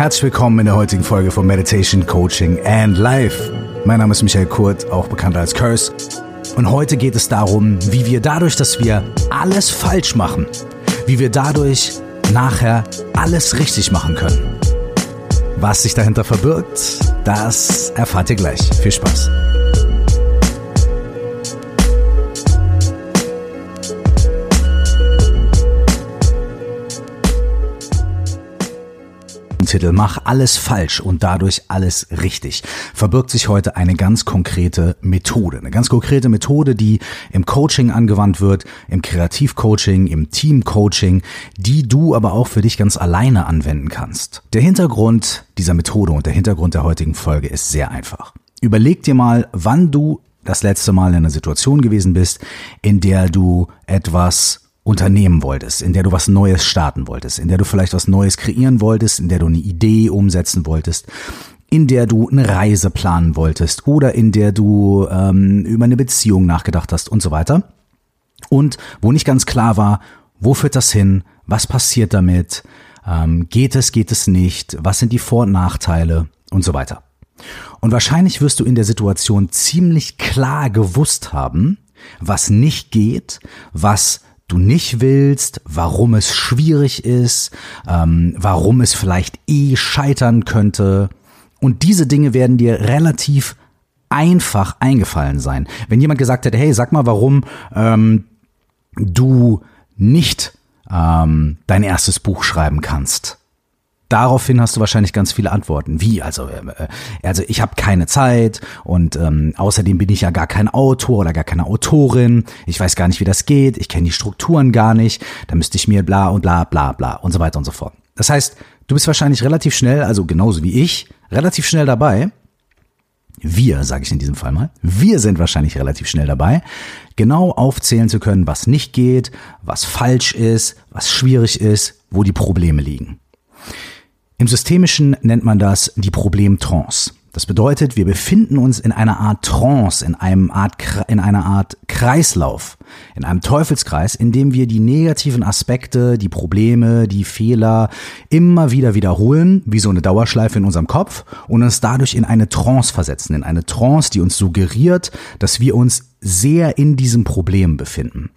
Herzlich willkommen in der heutigen Folge von Meditation, Coaching and Life. Mein Name ist Michael Kurt, auch bekannt als Curse. Und heute geht es darum, wie wir dadurch, dass wir alles falsch machen, wie wir dadurch nachher alles richtig machen können. Was sich dahinter verbirgt, das erfahrt ihr gleich. Viel Spaß. Titel Mach alles falsch und dadurch alles richtig verbirgt sich heute eine ganz konkrete Methode. Eine ganz konkrete Methode, die im Coaching angewandt wird, im Kreativcoaching, im Teamcoaching, die du aber auch für dich ganz alleine anwenden kannst. Der Hintergrund dieser Methode und der Hintergrund der heutigen Folge ist sehr einfach. Überleg dir mal, wann du das letzte Mal in einer Situation gewesen bist, in der du etwas unternehmen wolltest, in der du was Neues starten wolltest, in der du vielleicht was Neues kreieren wolltest, in der du eine Idee umsetzen wolltest, in der du eine Reise planen wolltest oder in der du ähm, über eine Beziehung nachgedacht hast und so weiter. Und wo nicht ganz klar war, wo führt das hin, was passiert damit, ähm, geht es, geht es nicht, was sind die Vor- und Nachteile und so weiter. Und wahrscheinlich wirst du in der Situation ziemlich klar gewusst haben, was nicht geht, was du nicht willst, warum es schwierig ist, ähm, warum es vielleicht eh scheitern könnte. Und diese Dinge werden dir relativ einfach eingefallen sein. Wenn jemand gesagt hätte, hey, sag mal, warum ähm, du nicht ähm, dein erstes Buch schreiben kannst, Daraufhin hast du wahrscheinlich ganz viele Antworten. Wie? Also, äh, also ich habe keine Zeit und ähm, außerdem bin ich ja gar kein Autor oder gar keine Autorin. Ich weiß gar nicht, wie das geht. Ich kenne die Strukturen gar nicht. Da müsste ich mir bla und bla bla bla und so weiter und so fort. Das heißt, du bist wahrscheinlich relativ schnell, also genauso wie ich, relativ schnell dabei. Wir, sage ich in diesem Fall mal, wir sind wahrscheinlich relativ schnell dabei, genau aufzählen zu können, was nicht geht, was falsch ist, was schwierig ist, wo die Probleme liegen. Im Systemischen nennt man das die Problemtrance. Das bedeutet, wir befinden uns in einer Art Trance, in einem Art, in einer Art Kreislauf, in einem Teufelskreis, in dem wir die negativen Aspekte, die Probleme, die Fehler immer wieder wiederholen, wie so eine Dauerschleife in unserem Kopf und uns dadurch in eine Trance versetzen, in eine Trance, die uns suggeriert, dass wir uns sehr in diesem Problem befinden.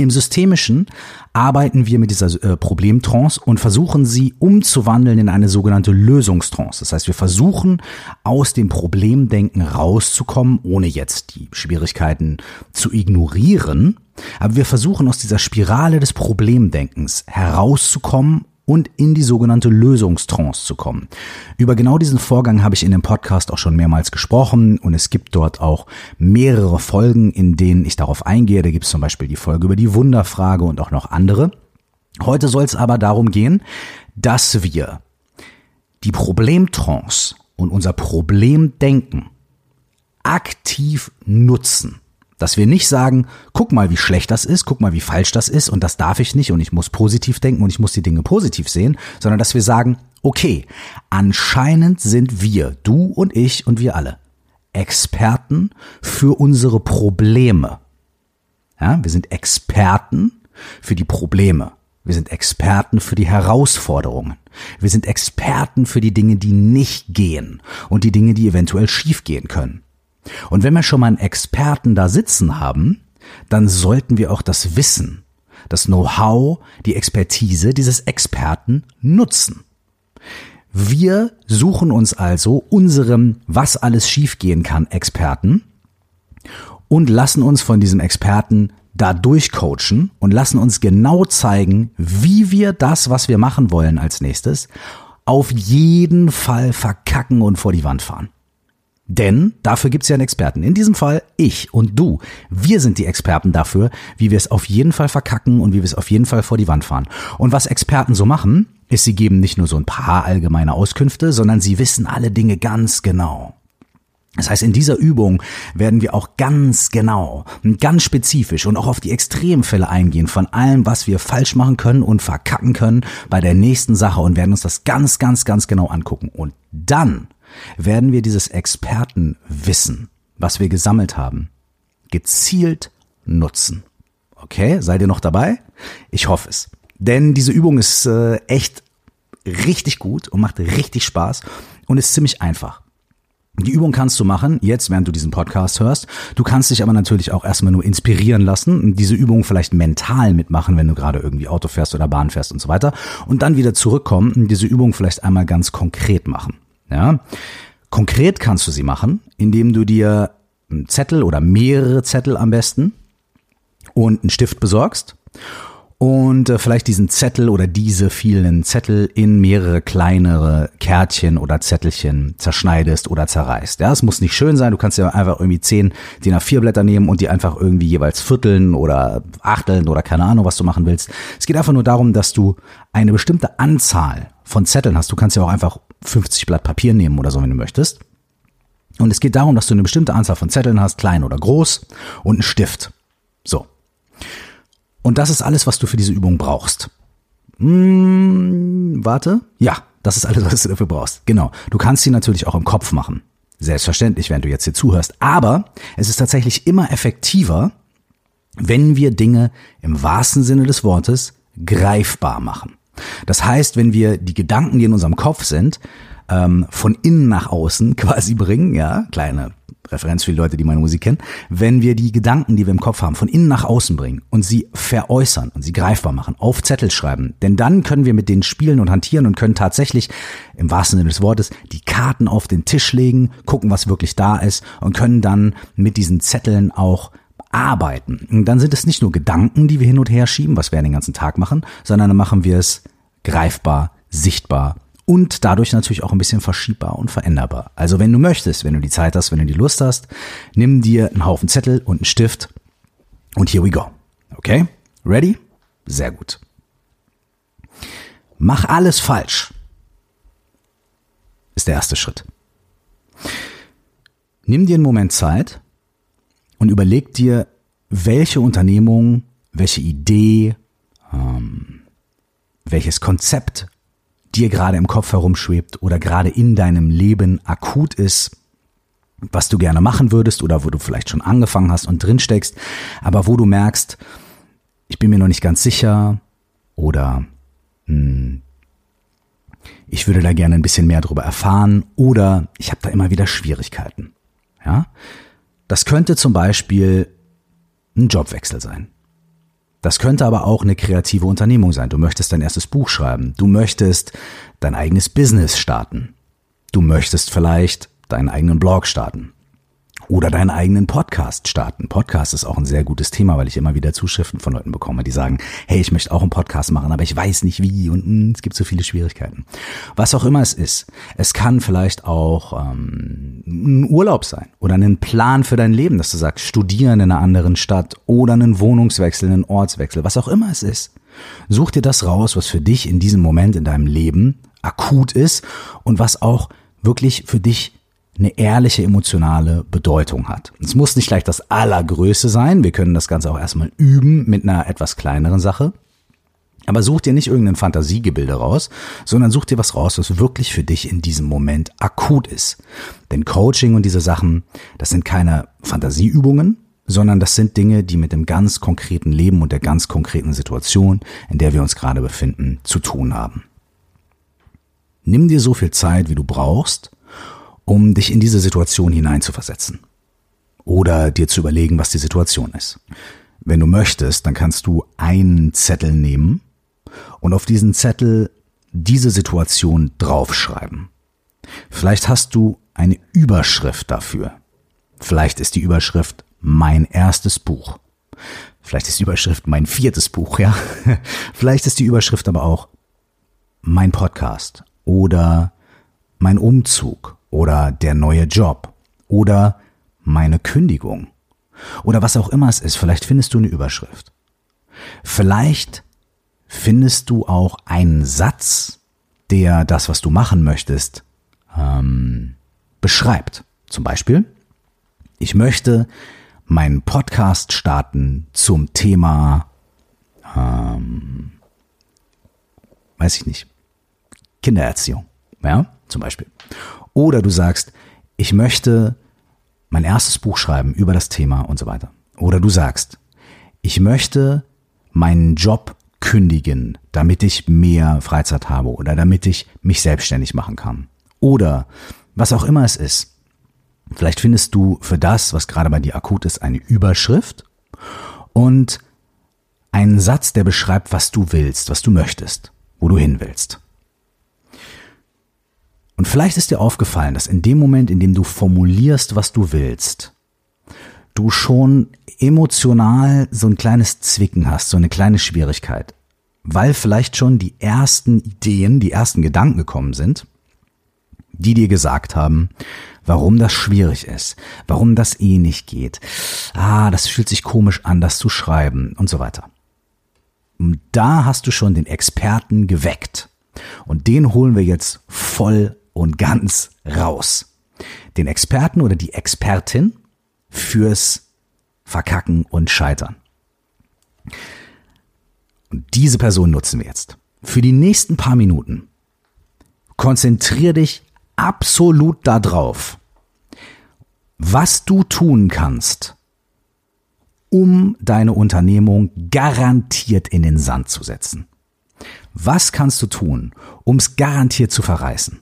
Im Systemischen arbeiten wir mit dieser äh, Problemtrance und versuchen sie umzuwandeln in eine sogenannte Lösungstrance. Das heißt, wir versuchen aus dem Problemdenken rauszukommen, ohne jetzt die Schwierigkeiten zu ignorieren. Aber wir versuchen aus dieser Spirale des Problemdenkens herauszukommen und in die sogenannte Lösungstrance zu kommen. Über genau diesen Vorgang habe ich in dem Podcast auch schon mehrmals gesprochen und es gibt dort auch mehrere Folgen, in denen ich darauf eingehe. Da gibt es zum Beispiel die Folge über die Wunderfrage und auch noch andere. Heute soll es aber darum gehen, dass wir die Problemtrance und unser Problemdenken aktiv nutzen. Dass wir nicht sagen, guck mal, wie schlecht das ist, guck mal, wie falsch das ist und das darf ich nicht und ich muss positiv denken und ich muss die Dinge positiv sehen, sondern dass wir sagen, okay, anscheinend sind wir, du und ich und wir alle, Experten für unsere Probleme. Ja, wir sind Experten für die Probleme. Wir sind Experten für die Herausforderungen. Wir sind Experten für die Dinge, die nicht gehen und die Dinge, die eventuell schiefgehen können. Und wenn wir schon mal einen Experten da sitzen haben, dann sollten wir auch das Wissen, das Know-how, die Expertise dieses Experten nutzen. Wir suchen uns also unserem Was alles schiefgehen kann Experten und lassen uns von diesem Experten da durchcoachen und lassen uns genau zeigen, wie wir das, was wir machen wollen als nächstes, auf jeden Fall verkacken und vor die Wand fahren. Denn dafür gibt's ja einen Experten. In diesem Fall ich und du. Wir sind die Experten dafür, wie wir es auf jeden Fall verkacken und wie wir es auf jeden Fall vor die Wand fahren. Und was Experten so machen, ist, sie geben nicht nur so ein paar allgemeine Auskünfte, sondern sie wissen alle Dinge ganz genau. Das heißt, in dieser Übung werden wir auch ganz genau, ganz spezifisch und auch auf die Extremfälle eingehen von allem, was wir falsch machen können und verkacken können bei der nächsten Sache und werden uns das ganz, ganz, ganz genau angucken. Und dann werden wir dieses Expertenwissen, was wir gesammelt haben, gezielt nutzen. Okay, seid ihr noch dabei? Ich hoffe es. Denn diese Übung ist äh, echt richtig gut und macht richtig Spaß und ist ziemlich einfach. Die Übung kannst du machen, jetzt während du diesen Podcast hörst. Du kannst dich aber natürlich auch erstmal nur inspirieren lassen und diese Übung vielleicht mental mitmachen, wenn du gerade irgendwie Auto fährst oder Bahn fährst und so weiter. Und dann wieder zurückkommen und diese Übung vielleicht einmal ganz konkret machen. Ja? Konkret kannst du sie machen, indem du dir einen Zettel oder mehrere Zettel am besten und einen Stift besorgst und äh, vielleicht diesen Zettel oder diese vielen Zettel in mehrere kleinere Kärtchen oder Zettelchen zerschneidest oder zerreißt. Ja, es muss nicht schön sein, du kannst ja einfach irgendwie zehn DIN A4 Blätter nehmen und die einfach irgendwie jeweils vierteln oder achteln oder keine Ahnung, was du machen willst. Es geht einfach nur darum, dass du eine bestimmte Anzahl von Zetteln hast. Du kannst ja auch einfach 50 Blatt Papier nehmen oder so, wenn du möchtest. Und es geht darum, dass du eine bestimmte Anzahl von Zetteln hast, klein oder groß, und einen Stift. So. Und das ist alles, was du für diese Übung brauchst. Hm, warte. Ja, das ist alles, was du dafür brauchst. Genau. Du kannst sie natürlich auch im Kopf machen. Selbstverständlich, wenn du jetzt hier zuhörst. Aber es ist tatsächlich immer effektiver, wenn wir Dinge im wahrsten Sinne des Wortes greifbar machen. Das heißt, wenn wir die Gedanken, die in unserem Kopf sind, ähm, von innen nach außen quasi bringen, ja, kleine Referenz für die Leute, die meine Musik kennen, wenn wir die Gedanken, die wir im Kopf haben, von innen nach außen bringen und sie veräußern und sie greifbar machen, auf Zettel schreiben, denn dann können wir mit denen spielen und hantieren und können tatsächlich im wahrsten Sinne des Wortes die Karten auf den Tisch legen, gucken, was wirklich da ist und können dann mit diesen Zetteln auch arbeiten. Und dann sind es nicht nur Gedanken, die wir hin und her schieben, was wir den ganzen Tag machen, sondern dann machen wir es greifbar, sichtbar und dadurch natürlich auch ein bisschen verschiebbar und veränderbar. Also wenn du möchtest, wenn du die Zeit hast, wenn du die Lust hast, nimm dir einen Haufen Zettel und einen Stift und here we go. Okay? Ready? Sehr gut. Mach alles falsch. Ist der erste Schritt. Nimm dir einen Moment Zeit und überleg dir, welche Unternehmung, welche Idee, ähm, welches Konzept dir gerade im Kopf herumschwebt oder gerade in deinem Leben akut ist, was du gerne machen würdest oder wo du vielleicht schon angefangen hast und drin steckst, aber wo du merkst, ich bin mir noch nicht ganz sicher oder hm, ich würde da gerne ein bisschen mehr darüber erfahren oder ich habe da immer wieder Schwierigkeiten. Ja, das könnte zum Beispiel ein Jobwechsel sein. Das könnte aber auch eine kreative Unternehmung sein. Du möchtest dein erstes Buch schreiben. Du möchtest dein eigenes Business starten. Du möchtest vielleicht deinen eigenen Blog starten oder deinen eigenen Podcast starten. Podcast ist auch ein sehr gutes Thema, weil ich immer wieder Zuschriften von Leuten bekomme, die sagen, hey, ich möchte auch einen Podcast machen, aber ich weiß nicht wie und mh, hm, es gibt so viele Schwierigkeiten. Was auch immer es ist, es kann vielleicht auch ähm, ein Urlaub sein oder ein Plan für dein Leben, dass du sagst, studieren in einer anderen Stadt oder einen Wohnungswechsel, einen Ortswechsel, was auch immer es ist. Such dir das raus, was für dich in diesem Moment in deinem Leben akut ist und was auch wirklich für dich eine ehrliche emotionale Bedeutung hat. Es muss nicht gleich das Allergrößte sein. Wir können das Ganze auch erstmal üben mit einer etwas kleineren Sache. Aber such dir nicht irgendein Fantasiegebilde raus, sondern such dir was raus, was wirklich für dich in diesem Moment akut ist. Denn Coaching und diese Sachen, das sind keine Fantasieübungen, sondern das sind Dinge, die mit dem ganz konkreten Leben und der ganz konkreten Situation, in der wir uns gerade befinden, zu tun haben. Nimm dir so viel Zeit, wie du brauchst, um dich in diese Situation hineinzuversetzen. Oder dir zu überlegen, was die Situation ist. Wenn du möchtest, dann kannst du einen Zettel nehmen und auf diesen Zettel diese Situation draufschreiben. Vielleicht hast du eine Überschrift dafür. Vielleicht ist die Überschrift mein erstes Buch. Vielleicht ist die Überschrift mein viertes Buch, ja. Vielleicht ist die Überschrift aber auch mein Podcast oder mein Umzug oder der neue Job oder meine Kündigung oder was auch immer es ist. Vielleicht findest du eine Überschrift. Vielleicht findest du auch einen Satz, der das, was du machen möchtest, ähm, beschreibt. Zum Beispiel, ich möchte meinen Podcast starten zum Thema, ähm, weiß ich nicht, Kindererziehung, ja, zum Beispiel. Oder du sagst, ich möchte mein erstes Buch schreiben über das Thema und so weiter. Oder du sagst, ich möchte meinen Job kündigen, damit ich mehr Freizeit habe oder damit ich mich selbstständig machen kann. Oder was auch immer es ist. Vielleicht findest du für das, was gerade bei dir akut ist, eine Überschrift und einen Satz, der beschreibt, was du willst, was du möchtest, wo du hin willst. Und vielleicht ist dir aufgefallen, dass in dem Moment, in dem du formulierst, was du willst, du schon emotional so ein kleines Zwicken hast, so eine kleine Schwierigkeit, weil vielleicht schon die ersten Ideen, die ersten Gedanken gekommen sind, die dir gesagt haben, warum das schwierig ist, warum das eh nicht geht. Ah, das fühlt sich komisch an, das zu schreiben und so weiter. Und da hast du schon den Experten geweckt. Und den holen wir jetzt voll und ganz raus. Den Experten oder die Expertin fürs Verkacken und Scheitern. Und diese Person nutzen wir jetzt. Für die nächsten paar Minuten konzentrier dich absolut darauf, was du tun kannst, um deine Unternehmung garantiert in den Sand zu setzen. Was kannst du tun, um es garantiert zu verreißen?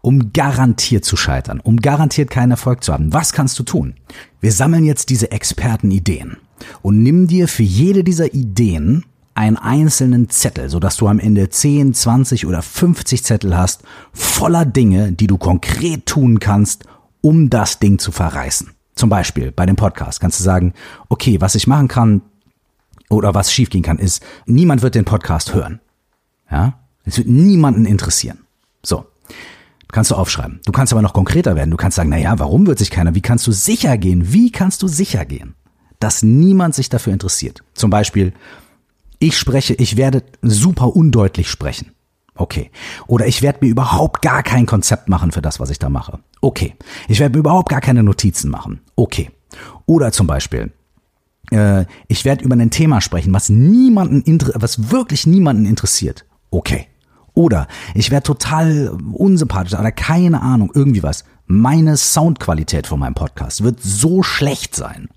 Um garantiert zu scheitern, um garantiert keinen Erfolg zu haben. Was kannst du tun? Wir sammeln jetzt diese Expertenideen und nimm dir für jede dieser Ideen einen einzelnen Zettel, sodass du am Ende 10, 20 oder 50 Zettel hast, voller Dinge, die du konkret tun kannst, um das Ding zu verreißen. Zum Beispiel bei dem Podcast kannst du sagen, okay, was ich machen kann oder was schiefgehen kann, ist, niemand wird den Podcast hören. Ja? Es wird niemanden interessieren. So. Kannst du aufschreiben. Du kannst aber noch konkreter werden. Du kannst sagen, na ja, warum wird sich keiner? Wie kannst du sicher gehen? Wie kannst du sicher gehen, dass niemand sich dafür interessiert? Zum Beispiel, ich spreche, ich werde super undeutlich sprechen. Okay. Oder ich werde mir überhaupt gar kein Konzept machen für das, was ich da mache. Okay. Ich werde mir überhaupt gar keine Notizen machen. Okay. Oder zum Beispiel, äh, ich werde über ein Thema sprechen, was niemanden, was wirklich niemanden interessiert. Okay. Oder ich werde total unsympathisch oder keine Ahnung, irgendwie was. Meine Soundqualität von meinem Podcast wird so schlecht sein,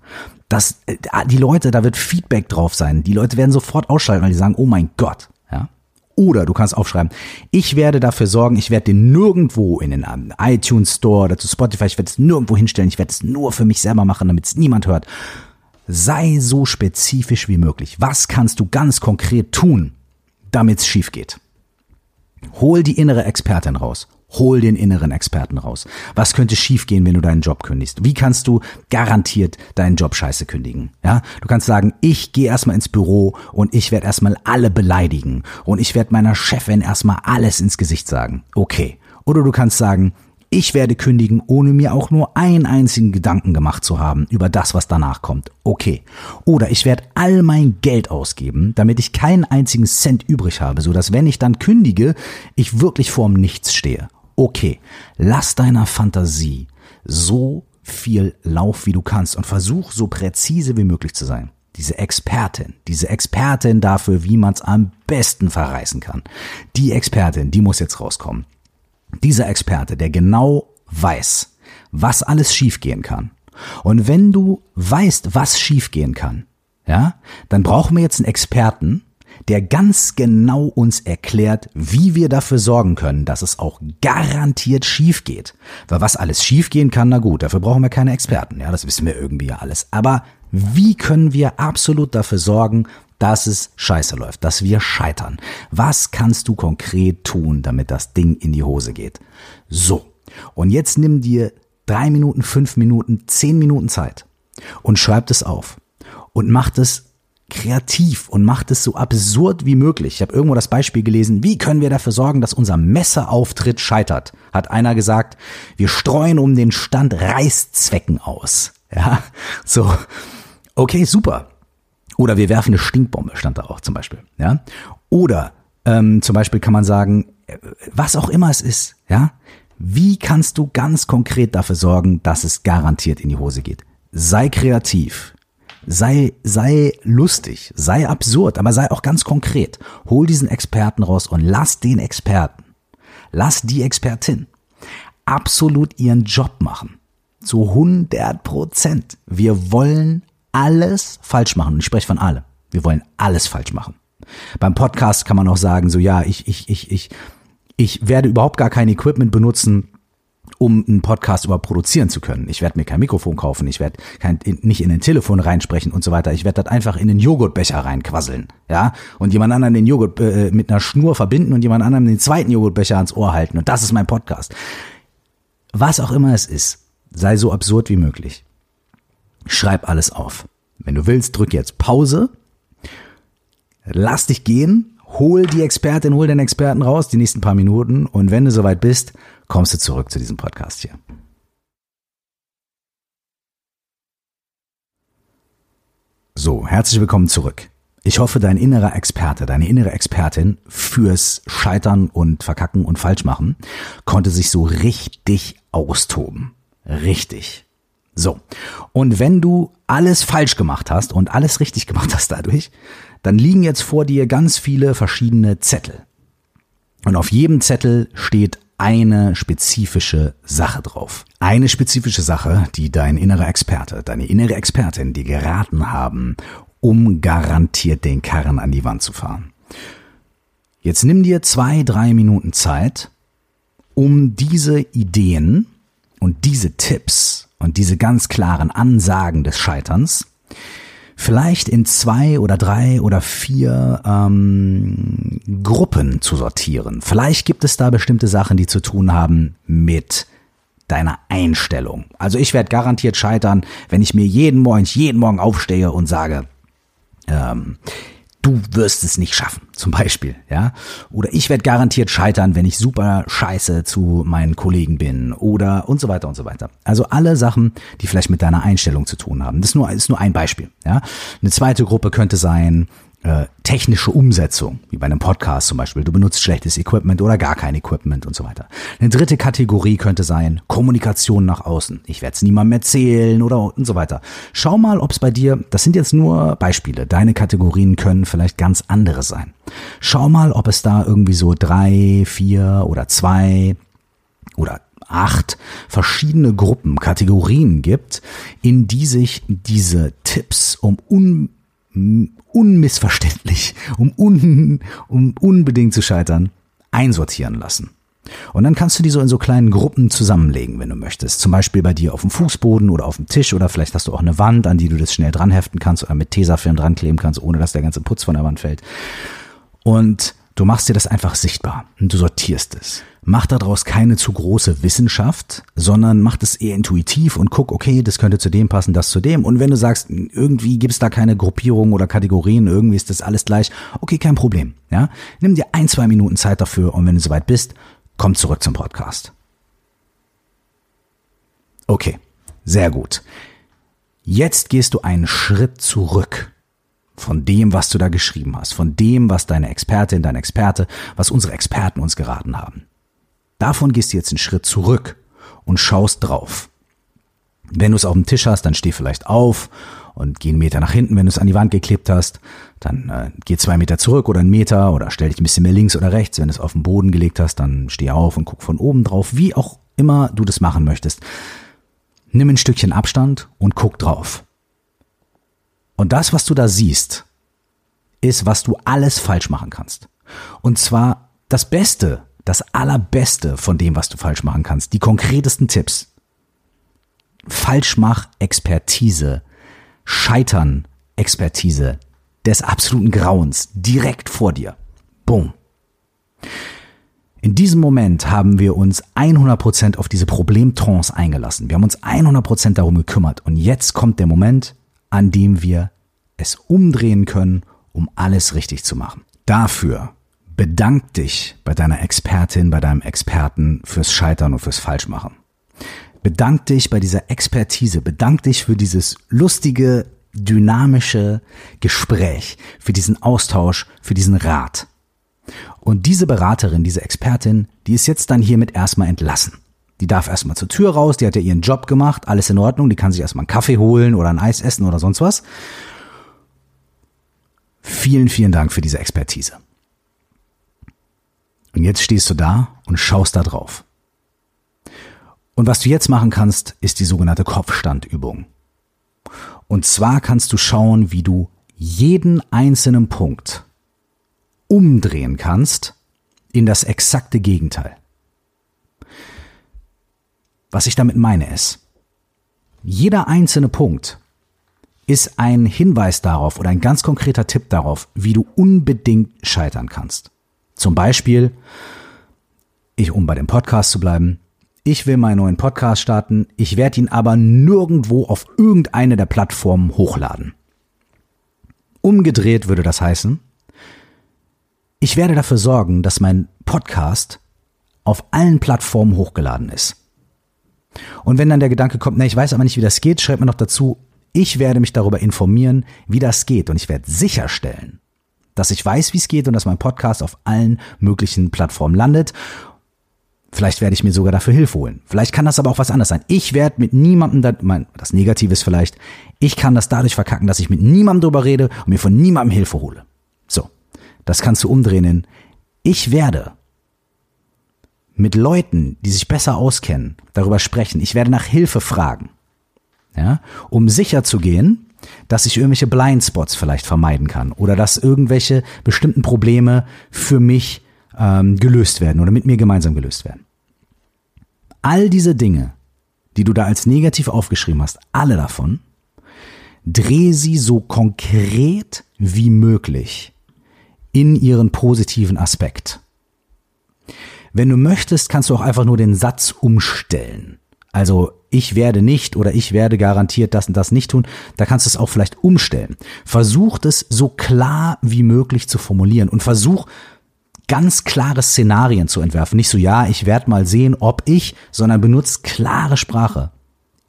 dass äh, die Leute, da wird Feedback drauf sein. Die Leute werden sofort ausschalten, weil die sagen, oh mein Gott, ja. Oder du kannst aufschreiben, ich werde dafür sorgen, ich werde den nirgendwo in den ähm, iTunes Store oder zu Spotify, ich werde es nirgendwo hinstellen, ich werde es nur für mich selber machen, damit es niemand hört. Sei so spezifisch wie möglich. Was kannst du ganz konkret tun, damit es schief geht? Hol die innere Expertin raus. Hol den inneren Experten raus. Was könnte schiefgehen, wenn du deinen Job kündigst? Wie kannst du garantiert deinen Job scheiße kündigen? Ja, du kannst sagen, ich gehe erstmal ins Büro und ich werde erstmal alle beleidigen und ich werde meiner Chefin erstmal alles ins Gesicht sagen. Okay. Oder du kannst sagen, ich werde kündigen, ohne mir auch nur einen einzigen Gedanken gemacht zu haben über das, was danach kommt. Okay. Oder ich werde all mein Geld ausgeben, damit ich keinen einzigen Cent übrig habe, so dass wenn ich dann kündige, ich wirklich vorm Nichts stehe. Okay. Lass deiner Fantasie so viel Lauf, wie du kannst und versuch so präzise wie möglich zu sein. Diese Expertin, diese Expertin dafür, wie man es am besten verreißen kann. Die Expertin, die muss jetzt rauskommen dieser Experte, der genau weiß, was alles schiefgehen kann. Und wenn du weißt, was schiefgehen kann, ja, dann brauchen wir jetzt einen Experten, der ganz genau uns erklärt, wie wir dafür sorgen können, dass es auch garantiert schief geht. Weil was alles schiefgehen kann, na gut, dafür brauchen wir keine Experten. Ja, das wissen wir irgendwie ja alles. Aber wie können wir absolut dafür sorgen, dass es scheiße läuft, dass wir scheitern. Was kannst du konkret tun, damit das Ding in die Hose geht? So. Und jetzt nimm dir drei Minuten, fünf Minuten, zehn Minuten Zeit und schreib es auf und mach es kreativ und macht es so absurd wie möglich. Ich habe irgendwo das Beispiel gelesen, wie können wir dafür sorgen, dass unser Messeauftritt scheitert? Hat einer gesagt, wir streuen um den Stand Reißzwecken aus. Ja, so. Okay, super. Oder wir werfen eine Stinkbombe, stand da auch zum Beispiel. Ja? Oder ähm, zum Beispiel kann man sagen, äh, was auch immer es ist, ja, wie kannst du ganz konkret dafür sorgen, dass es garantiert in die Hose geht? Sei kreativ, sei, sei lustig, sei absurd, aber sei auch ganz konkret. Hol diesen Experten raus und lass den Experten, lass die Expertin absolut ihren Job machen. Zu 100 Prozent. Wir wollen alles falsch machen. Und ich spreche von allem. Wir wollen alles falsch machen. Beim Podcast kann man auch sagen, so ja, ich, ich, ich, ich, ich werde überhaupt gar kein Equipment benutzen, um einen Podcast überhaupt produzieren zu können. Ich werde mir kein Mikrofon kaufen, ich werde kein, nicht in den Telefon reinsprechen und so weiter. Ich werde das einfach in den Joghurtbecher reinquasseln, ja, und jemand anderen den Joghurt äh, mit einer Schnur verbinden und jemand anderem den zweiten Joghurtbecher ans Ohr halten und das ist mein Podcast. Was auch immer es ist, sei so absurd wie möglich. Schreib alles auf. Wenn du willst, drück jetzt Pause, lass dich gehen, hol die Expertin, hol den Experten raus, die nächsten paar Minuten und wenn du soweit bist, kommst du zurück zu diesem Podcast hier. So, herzlich willkommen zurück. Ich hoffe, dein innerer Experte, deine innere Expertin fürs Scheitern und Verkacken und Falschmachen konnte sich so richtig austoben. Richtig. So. Und wenn du alles falsch gemacht hast und alles richtig gemacht hast dadurch, dann liegen jetzt vor dir ganz viele verschiedene Zettel. Und auf jedem Zettel steht eine spezifische Sache drauf. Eine spezifische Sache, die dein innerer Experte, deine innere Expertin dir geraten haben, um garantiert den Karren an die Wand zu fahren. Jetzt nimm dir zwei, drei Minuten Zeit, um diese Ideen und diese Tipps und diese ganz klaren Ansagen des Scheiterns vielleicht in zwei oder drei oder vier ähm, Gruppen zu sortieren. Vielleicht gibt es da bestimmte Sachen, die zu tun haben mit deiner Einstellung. Also ich werde garantiert scheitern, wenn ich mir jeden Morgen, jeden Morgen aufstehe und sage, ähm, du wirst es nicht schaffen, zum Beispiel, ja. Oder ich werde garantiert scheitern, wenn ich super scheiße zu meinen Kollegen bin oder und so weiter und so weiter. Also alle Sachen, die vielleicht mit deiner Einstellung zu tun haben. Das ist nur, ist nur ein Beispiel, ja. Eine zweite Gruppe könnte sein, äh, technische Umsetzung, wie bei einem Podcast zum Beispiel. Du benutzt schlechtes Equipment oder gar kein Equipment und so weiter. Eine dritte Kategorie könnte sein Kommunikation nach außen. Ich werde es niemandem erzählen oder und so weiter. Schau mal, ob es bei dir, das sind jetzt nur Beispiele, deine Kategorien können vielleicht ganz andere sein. Schau mal, ob es da irgendwie so drei, vier oder zwei oder acht verschiedene Gruppen, Kategorien gibt, in die sich diese Tipps um un unmissverständlich, um, un, um unbedingt zu scheitern, einsortieren lassen. Und dann kannst du die so in so kleinen Gruppen zusammenlegen, wenn du möchtest. Zum Beispiel bei dir auf dem Fußboden oder auf dem Tisch oder vielleicht hast du auch eine Wand, an die du das schnell dranheften kannst oder mit Tesafilm dran kleben kannst, ohne dass der ganze Putz von der Wand fällt. Und Du machst dir das einfach sichtbar und du sortierst es. Mach daraus keine zu große Wissenschaft, sondern mach das eher intuitiv und guck, okay, das könnte zu dem passen, das zu dem. Und wenn du sagst, irgendwie gibt es da keine Gruppierung oder Kategorien, irgendwie ist das alles gleich, okay, kein Problem. Ja, nimm dir ein, zwei Minuten Zeit dafür und wenn du soweit bist, komm zurück zum Podcast. Okay, sehr gut. Jetzt gehst du einen Schritt zurück von dem, was du da geschrieben hast, von dem, was deine Expertin, dein Experte, was unsere Experten uns geraten haben. Davon gehst du jetzt einen Schritt zurück und schaust drauf. Wenn du es auf dem Tisch hast, dann steh vielleicht auf und geh einen Meter nach hinten. Wenn du es an die Wand geklebt hast, dann äh, geh zwei Meter zurück oder einen Meter oder stell dich ein bisschen mehr links oder rechts. Wenn du es auf den Boden gelegt hast, dann steh auf und guck von oben drauf, wie auch immer du das machen möchtest. Nimm ein Stückchen Abstand und guck drauf. Und das, was du da siehst, ist, was du alles falsch machen kannst. Und zwar das Beste, das Allerbeste von dem, was du falsch machen kannst. Die konkretesten Tipps. Falschmach-Expertise, Scheitern-Expertise des absoluten Grauens direkt vor dir. Boom. In diesem Moment haben wir uns 100% auf diese Problemtrance eingelassen. Wir haben uns 100% darum gekümmert. Und jetzt kommt der Moment, an dem wir es umdrehen können, um alles richtig zu machen. Dafür bedank dich bei deiner Expertin, bei deinem Experten fürs Scheitern und fürs Falschmachen. Bedank dich bei dieser Expertise, bedank dich für dieses lustige, dynamische Gespräch, für diesen Austausch, für diesen Rat. Und diese Beraterin, diese Expertin, die ist jetzt dann hiermit erstmal entlassen. Die darf erstmal zur Tür raus, die hat ja ihren Job gemacht, alles in Ordnung, die kann sich erstmal einen Kaffee holen oder ein Eis essen oder sonst was. Vielen, vielen Dank für diese Expertise. Und jetzt stehst du da und schaust da drauf. Und was du jetzt machen kannst, ist die sogenannte Kopfstandübung. Und zwar kannst du schauen, wie du jeden einzelnen Punkt umdrehen kannst in das exakte Gegenteil. Was ich damit meine ist, jeder einzelne Punkt ist ein Hinweis darauf oder ein ganz konkreter Tipp darauf, wie du unbedingt scheitern kannst. Zum Beispiel, ich, um bei dem Podcast zu bleiben, ich will meinen neuen Podcast starten, ich werde ihn aber nirgendwo auf irgendeine der Plattformen hochladen. Umgedreht würde das heißen, ich werde dafür sorgen, dass mein Podcast auf allen Plattformen hochgeladen ist. Und wenn dann der Gedanke kommt, na, ich weiß aber nicht, wie das geht, schreibt mir noch dazu, ich werde mich darüber informieren, wie das geht und ich werde sicherstellen, dass ich weiß, wie es geht und dass mein Podcast auf allen möglichen Plattformen landet. Vielleicht werde ich mir sogar dafür Hilfe holen. Vielleicht kann das aber auch was anderes sein. Ich werde mit niemandem, da, mein, das Negative ist vielleicht, ich kann das dadurch verkacken, dass ich mit niemandem darüber rede und mir von niemandem Hilfe hole. So, das kannst du umdrehen in, ich werde mit Leuten, die sich besser auskennen, darüber sprechen. Ich werde nach Hilfe fragen, ja, um sicher zu gehen, dass ich irgendwelche Blindspots vielleicht vermeiden kann oder dass irgendwelche bestimmten Probleme für mich ähm, gelöst werden oder mit mir gemeinsam gelöst werden. All diese Dinge, die du da als negativ aufgeschrieben hast, alle davon, dreh sie so konkret wie möglich in ihren positiven Aspekt. Wenn du möchtest, kannst du auch einfach nur den Satz umstellen. Also ich werde nicht oder ich werde garantiert das und das nicht tun. Da kannst du es auch vielleicht umstellen. Versuch es so klar wie möglich zu formulieren und versuch ganz klare Szenarien zu entwerfen. Nicht so, ja, ich werde mal sehen, ob ich, sondern benutzt klare Sprache.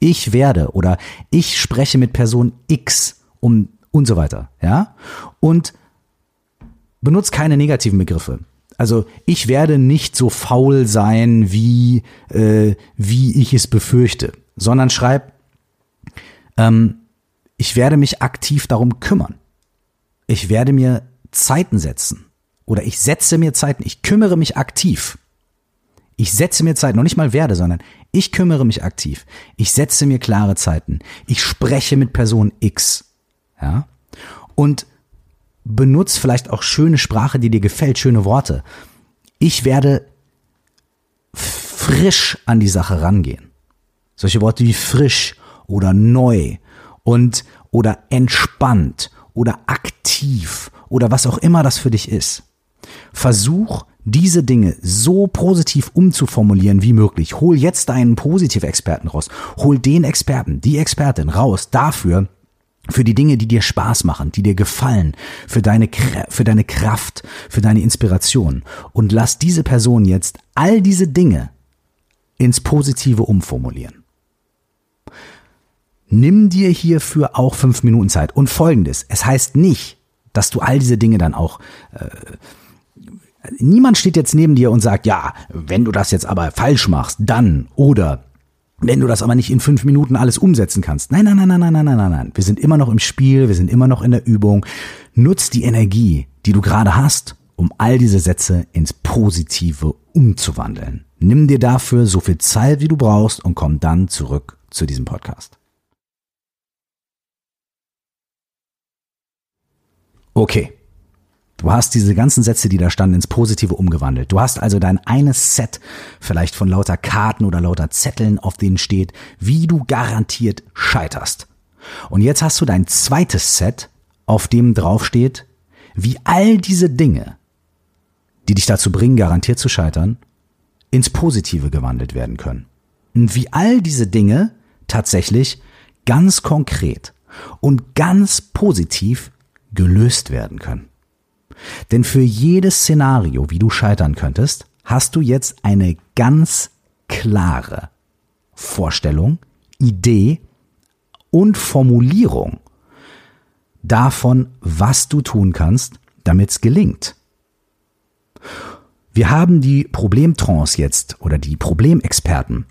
Ich werde oder ich spreche mit Person X um und so weiter, ja? Und benutzt keine negativen Begriffe. Also ich werde nicht so faul sein, wie, äh, wie ich es befürchte, sondern schreib, ähm, ich werde mich aktiv darum kümmern. Ich werde mir Zeiten setzen. Oder ich setze mir Zeiten. Ich kümmere mich aktiv. Ich setze mir Zeiten, noch nicht mal werde, sondern ich kümmere mich aktiv. Ich setze mir klare Zeiten. Ich spreche mit Person X. Ja? Und benutz vielleicht auch schöne Sprache, die dir gefällt, schöne Worte. Ich werde frisch an die Sache rangehen. Solche Worte wie frisch oder neu und oder entspannt oder aktiv oder was auch immer das für dich ist. Versuch diese Dinge so positiv umzuformulieren wie möglich. Hol jetzt deinen Positiv-Experten raus. Hol den Experten, die Expertin raus dafür, für die Dinge, die dir Spaß machen, die dir gefallen, für deine, für deine Kraft, für deine Inspiration. Und lass diese Person jetzt all diese Dinge ins Positive umformulieren. Nimm dir hierfür auch fünf Minuten Zeit. Und folgendes, es heißt nicht, dass du all diese Dinge dann auch äh, Niemand steht jetzt neben dir und sagt, ja, wenn du das jetzt aber falsch machst, dann oder wenn du das aber nicht in fünf Minuten alles umsetzen kannst. Nein, nein, nein, nein, nein, nein, nein, nein. Wir sind immer noch im Spiel, wir sind immer noch in der Übung. Nutz die Energie, die du gerade hast, um all diese Sätze ins Positive umzuwandeln. Nimm dir dafür so viel Zeit, wie du brauchst und komm dann zurück zu diesem Podcast. Okay. Du hast diese ganzen Sätze, die da standen, ins Positive umgewandelt. Du hast also dein eines Set vielleicht von lauter Karten oder lauter Zetteln, auf denen steht, wie du garantiert scheiterst. Und jetzt hast du dein zweites Set, auf dem drauf steht, wie all diese Dinge, die dich dazu bringen, garantiert zu scheitern, ins Positive gewandelt werden können. Und wie all diese Dinge tatsächlich ganz konkret und ganz positiv gelöst werden können. Denn für jedes Szenario, wie du scheitern könntest, hast du jetzt eine ganz klare Vorstellung, Idee und Formulierung davon, was du tun kannst, damit es gelingt. Wir haben die Problemtrance jetzt oder die Problemexperten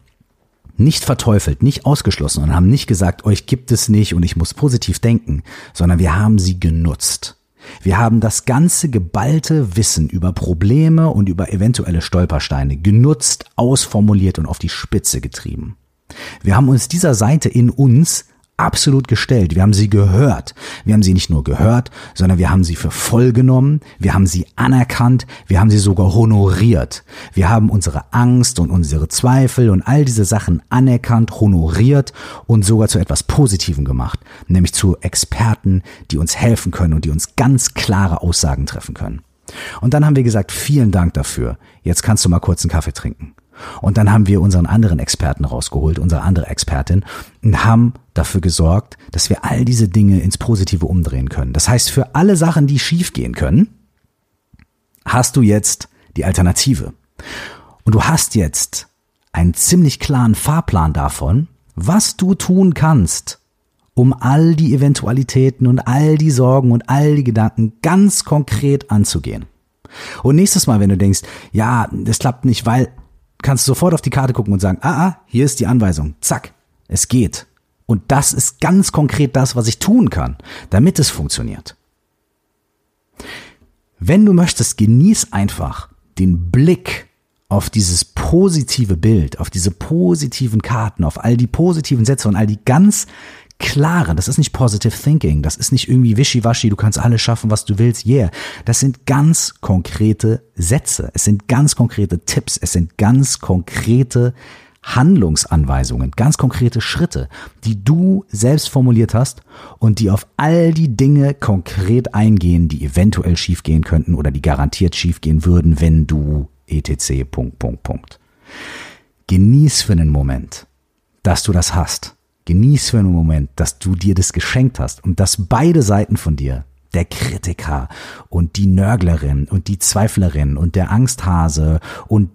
nicht verteufelt, nicht ausgeschlossen und haben nicht gesagt, euch gibt es nicht und ich muss positiv denken, sondern wir haben sie genutzt. Wir haben das ganze geballte Wissen über Probleme und über eventuelle Stolpersteine genutzt, ausformuliert und auf die Spitze getrieben. Wir haben uns dieser Seite in uns absolut gestellt. Wir haben sie gehört. Wir haben sie nicht nur gehört, sondern wir haben sie für voll genommen. Wir haben sie anerkannt. Wir haben sie sogar honoriert. Wir haben unsere Angst und unsere Zweifel und all diese Sachen anerkannt, honoriert und sogar zu etwas Positivem gemacht. Nämlich zu Experten, die uns helfen können und die uns ganz klare Aussagen treffen können. Und dann haben wir gesagt, vielen Dank dafür. Jetzt kannst du mal kurz einen Kaffee trinken. Und dann haben wir unseren anderen Experten rausgeholt, unsere andere Expertin, und haben dafür gesorgt, dass wir all diese Dinge ins Positive umdrehen können. Das heißt, für alle Sachen, die schiefgehen können, hast du jetzt die Alternative. Und du hast jetzt einen ziemlich klaren Fahrplan davon, was du tun kannst, um all die Eventualitäten und all die Sorgen und all die Gedanken ganz konkret anzugehen. Und nächstes Mal, wenn du denkst, ja, das klappt nicht, weil kannst du sofort auf die Karte gucken und sagen, ah, ah, hier ist die Anweisung. Zack, es geht. Und das ist ganz konkret das, was ich tun kann, damit es funktioniert. Wenn du möchtest, genieß einfach den Blick auf dieses positive Bild, auf diese positiven Karten, auf all die positiven Sätze und all die ganz klare, das ist nicht positive thinking, das ist nicht irgendwie wischiwaschi, du kannst alles schaffen, was du willst, yeah. Das sind ganz konkrete Sätze, es sind ganz konkrete Tipps, es sind ganz konkrete Handlungsanweisungen, ganz konkrete Schritte, die du selbst formuliert hast und die auf all die Dinge konkret eingehen, die eventuell schiefgehen könnten oder die garantiert schiefgehen würden, wenn du etc. Punkt, Punkt, Punkt. Genieß für einen Moment, dass du das hast Genieß für einen Moment, dass du dir das geschenkt hast und dass beide Seiten von dir, der Kritiker und die Nörglerin und die Zweiflerin und der Angsthase und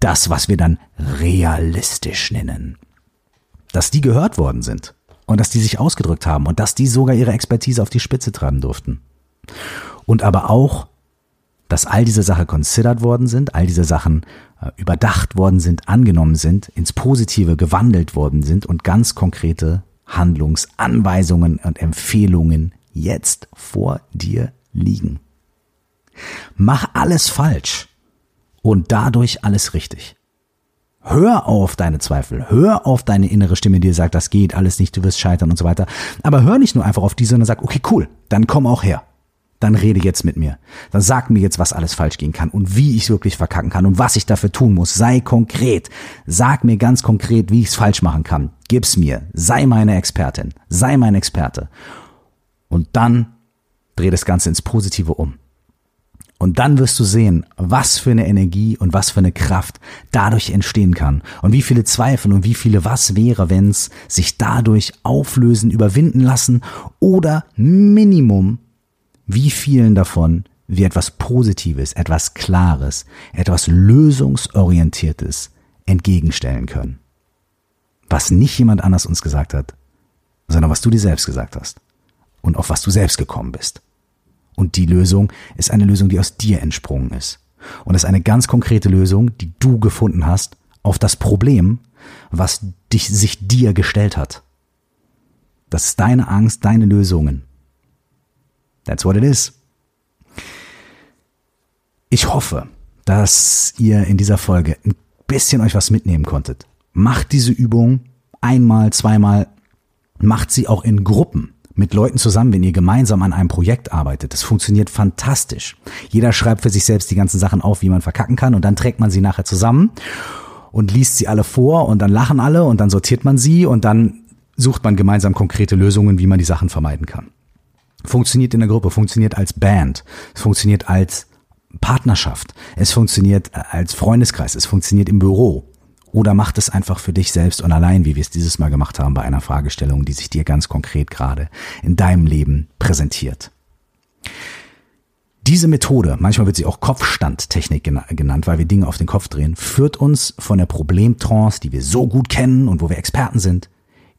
das, was wir dann realistisch nennen, dass die gehört worden sind und dass die sich ausgedrückt haben und dass die sogar ihre Expertise auf die Spitze treiben durften. Und aber auch, dass all diese Sachen considered worden sind, all diese Sachen äh, überdacht worden sind, angenommen sind, ins Positive gewandelt worden sind und ganz konkrete Handlungsanweisungen und Empfehlungen jetzt vor dir liegen. Mach alles falsch und dadurch alles richtig. Hör auf deine Zweifel, hör auf deine innere Stimme, die dir sagt, das geht alles nicht, du wirst scheitern und so weiter. Aber hör nicht nur einfach auf die, sondern sag, okay, cool, dann komm auch her dann rede jetzt mit mir. Dann sag mir jetzt, was alles falsch gehen kann und wie ich wirklich verkacken kann und was ich dafür tun muss. Sei konkret. Sag mir ganz konkret, wie ich es falsch machen kann. Gib's mir. Sei meine Expertin. Sei mein Experte. Und dann dreh das Ganze ins Positive um. Und dann wirst du sehen, was für eine Energie und was für eine Kraft dadurch entstehen kann. Und wie viele Zweifel und wie viele was wäre, wenn's sich dadurch auflösen, überwinden lassen oder Minimum wie vielen davon wir etwas Positives, etwas Klares, etwas Lösungsorientiertes entgegenstellen können. Was nicht jemand anders uns gesagt hat, sondern was du dir selbst gesagt hast und auf was du selbst gekommen bist. Und die Lösung ist eine Lösung, die aus dir entsprungen ist. Und ist eine ganz konkrete Lösung, die du gefunden hast auf das Problem, was dich, sich dir gestellt hat. Das ist deine Angst, deine Lösungen. That's what it is. Ich hoffe, dass ihr in dieser Folge ein bisschen euch was mitnehmen konntet. Macht diese Übung einmal, zweimal, macht sie auch in Gruppen mit Leuten zusammen, wenn ihr gemeinsam an einem Projekt arbeitet. Das funktioniert fantastisch. Jeder schreibt für sich selbst die ganzen Sachen auf, wie man verkacken kann und dann trägt man sie nachher zusammen und liest sie alle vor und dann lachen alle und dann sortiert man sie und dann sucht man gemeinsam konkrete Lösungen, wie man die Sachen vermeiden kann funktioniert in der Gruppe, funktioniert als Band, es funktioniert als Partnerschaft, es funktioniert als Freundeskreis, es funktioniert im Büro. Oder macht es einfach für dich selbst und allein, wie wir es dieses Mal gemacht haben bei einer Fragestellung, die sich dir ganz konkret gerade in deinem Leben präsentiert. Diese Methode, manchmal wird sie auch Kopfstandtechnik genannt, weil wir Dinge auf den Kopf drehen, führt uns von der Problemtrance, die wir so gut kennen und wo wir Experten sind,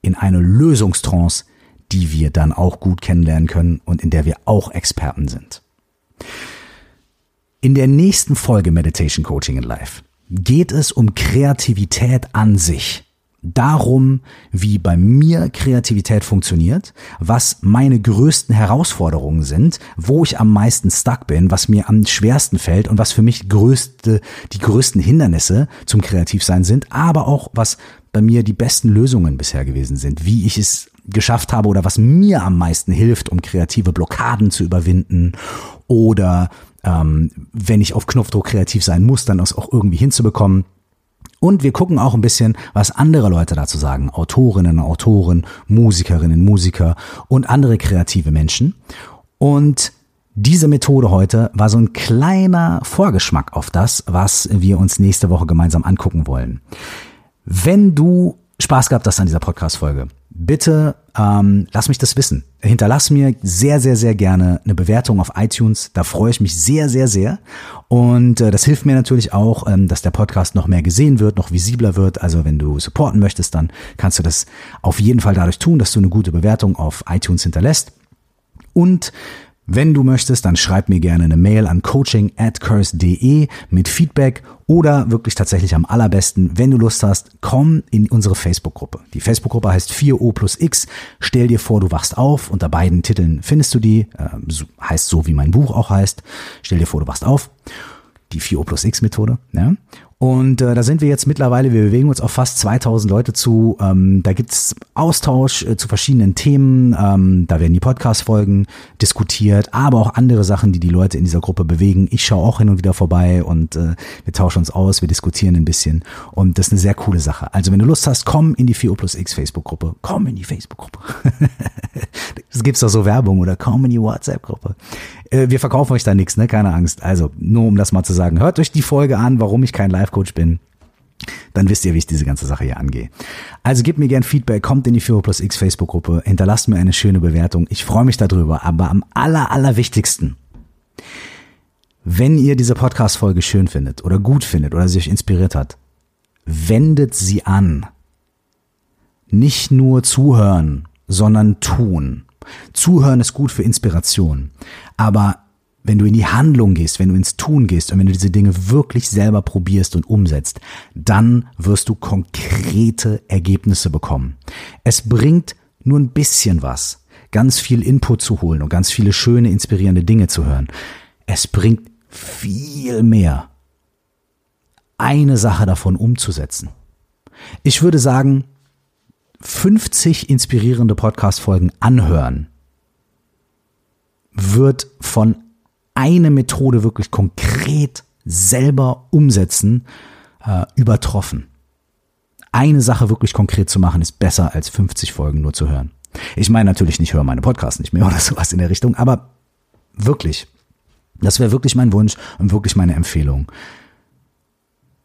in eine Lösungstrance, die wir dann auch gut kennenlernen können und in der wir auch Experten sind. In der nächsten Folge Meditation Coaching in Life geht es um Kreativität an sich. Darum, wie bei mir Kreativität funktioniert, was meine größten Herausforderungen sind, wo ich am meisten stuck bin, was mir am schwersten fällt und was für mich größte, die größten Hindernisse zum Kreativsein sind, aber auch was bei mir die besten Lösungen bisher gewesen sind, wie ich es geschafft habe oder was mir am meisten hilft, um kreative Blockaden zu überwinden oder ähm, wenn ich auf Knopfdruck kreativ sein muss, dann das auch irgendwie hinzubekommen. Und wir gucken auch ein bisschen, was andere Leute dazu sagen. Autorinnen, Autoren, Musikerinnen, Musiker und andere kreative Menschen. Und diese Methode heute war so ein kleiner Vorgeschmack auf das, was wir uns nächste Woche gemeinsam angucken wollen. Wenn du Spaß gehabt hast an dieser Podcast-Folge, bitte ähm, lass mich das wissen. Hinterlass mir sehr, sehr, sehr gerne eine Bewertung auf iTunes. Da freue ich mich sehr, sehr, sehr. Und äh, das hilft mir natürlich auch, ähm, dass der Podcast noch mehr gesehen wird, noch visibler wird. Also wenn du supporten möchtest, dann kannst du das auf jeden Fall dadurch tun, dass du eine gute Bewertung auf iTunes hinterlässt. Und wenn du möchtest, dann schreib mir gerne eine Mail an coaching at curse.de mit Feedback oder wirklich tatsächlich am allerbesten, wenn du Lust hast, komm in unsere Facebook-Gruppe. Die Facebook-Gruppe heißt 4O plus X. Stell dir vor, du wachst auf. Unter beiden Titeln findest du die. Äh, heißt so, wie mein Buch auch heißt. Stell dir vor, du wachst auf. Die 4O plus X Methode. Ja? Und äh, da sind wir jetzt mittlerweile, wir bewegen uns auf fast 2000 Leute zu. Ähm, da gibt's Austausch äh, zu verschiedenen Themen. Ähm, da werden die Podcast-Folgen diskutiert, aber auch andere Sachen, die die Leute in dieser Gruppe bewegen. Ich schaue auch hin und wieder vorbei und äh, wir tauschen uns aus, wir diskutieren ein bisschen. Und das ist eine sehr coole Sache. Also wenn du Lust hast, komm in die 4 plus X Facebook-Gruppe. Komm in die Facebook-Gruppe. Es gibt's doch so Werbung oder komm in die WhatsApp-Gruppe. Äh, wir verkaufen euch da nichts, ne? Keine Angst. Also, nur um das mal zu sagen, hört euch die Folge an, warum ich kein Live-Coach bin. Dann wisst ihr, wie ich diese ganze Sache hier angehe. Also gebt mir gern Feedback, kommt in die Führer plus X Facebook-Gruppe, hinterlasst mir eine schöne Bewertung. Ich freue mich darüber. Aber am aller, aller wichtigsten, wenn ihr diese Podcast-Folge schön findet oder gut findet oder sie euch inspiriert hat, wendet sie an. Nicht nur zuhören, sondern tun. Zuhören ist gut für Inspiration. Aber wenn du in die Handlung gehst, wenn du ins Tun gehst und wenn du diese Dinge wirklich selber probierst und umsetzt, dann wirst du konkrete Ergebnisse bekommen. Es bringt nur ein bisschen was, ganz viel Input zu holen und ganz viele schöne, inspirierende Dinge zu hören. Es bringt viel mehr, eine Sache davon umzusetzen. Ich würde sagen, 50 inspirierende Podcast-Folgen anhören, wird von einer Methode wirklich konkret selber umsetzen, äh, übertroffen. Eine Sache wirklich konkret zu machen, ist besser als 50 Folgen nur zu hören. Ich meine natürlich nicht, höre meine Podcasts nicht mehr oder sowas in der Richtung, aber wirklich, das wäre wirklich mein Wunsch und wirklich meine Empfehlung.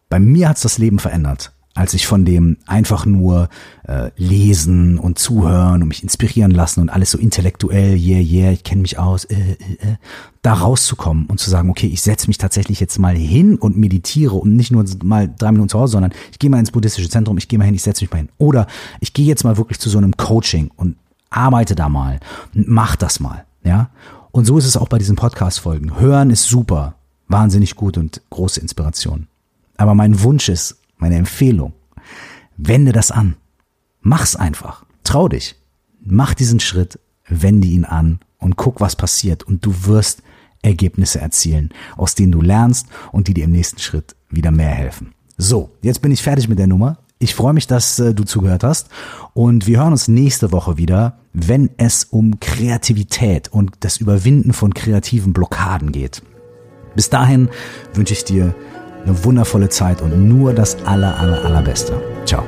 Bei mir hat's das Leben verändert als ich von dem einfach nur äh, lesen und zuhören und mich inspirieren lassen und alles so intellektuell, yeah, yeah, ich kenne mich aus, äh, äh, äh, da rauszukommen und zu sagen, okay, ich setze mich tatsächlich jetzt mal hin und meditiere und nicht nur mal drei Minuten zu Hause, sondern ich gehe mal ins buddhistische Zentrum, ich gehe mal hin, ich setze mich mal hin. Oder ich gehe jetzt mal wirklich zu so einem Coaching und arbeite da mal und mach das mal, ja. Und so ist es auch bei diesen Podcast-Folgen. Hören ist super, wahnsinnig gut und große Inspiration. Aber mein Wunsch ist, meine Empfehlung. Wende das an. Mach's einfach. Trau dich. Mach diesen Schritt, wende ihn an und guck, was passiert. Und du wirst Ergebnisse erzielen, aus denen du lernst und die dir im nächsten Schritt wieder mehr helfen. So, jetzt bin ich fertig mit der Nummer. Ich freue mich, dass äh, du zugehört hast und wir hören uns nächste Woche wieder, wenn es um Kreativität und das Überwinden von kreativen Blockaden geht. Bis dahin wünsche ich dir eine wundervolle Zeit und nur das aller, aller, allerbeste. Ciao.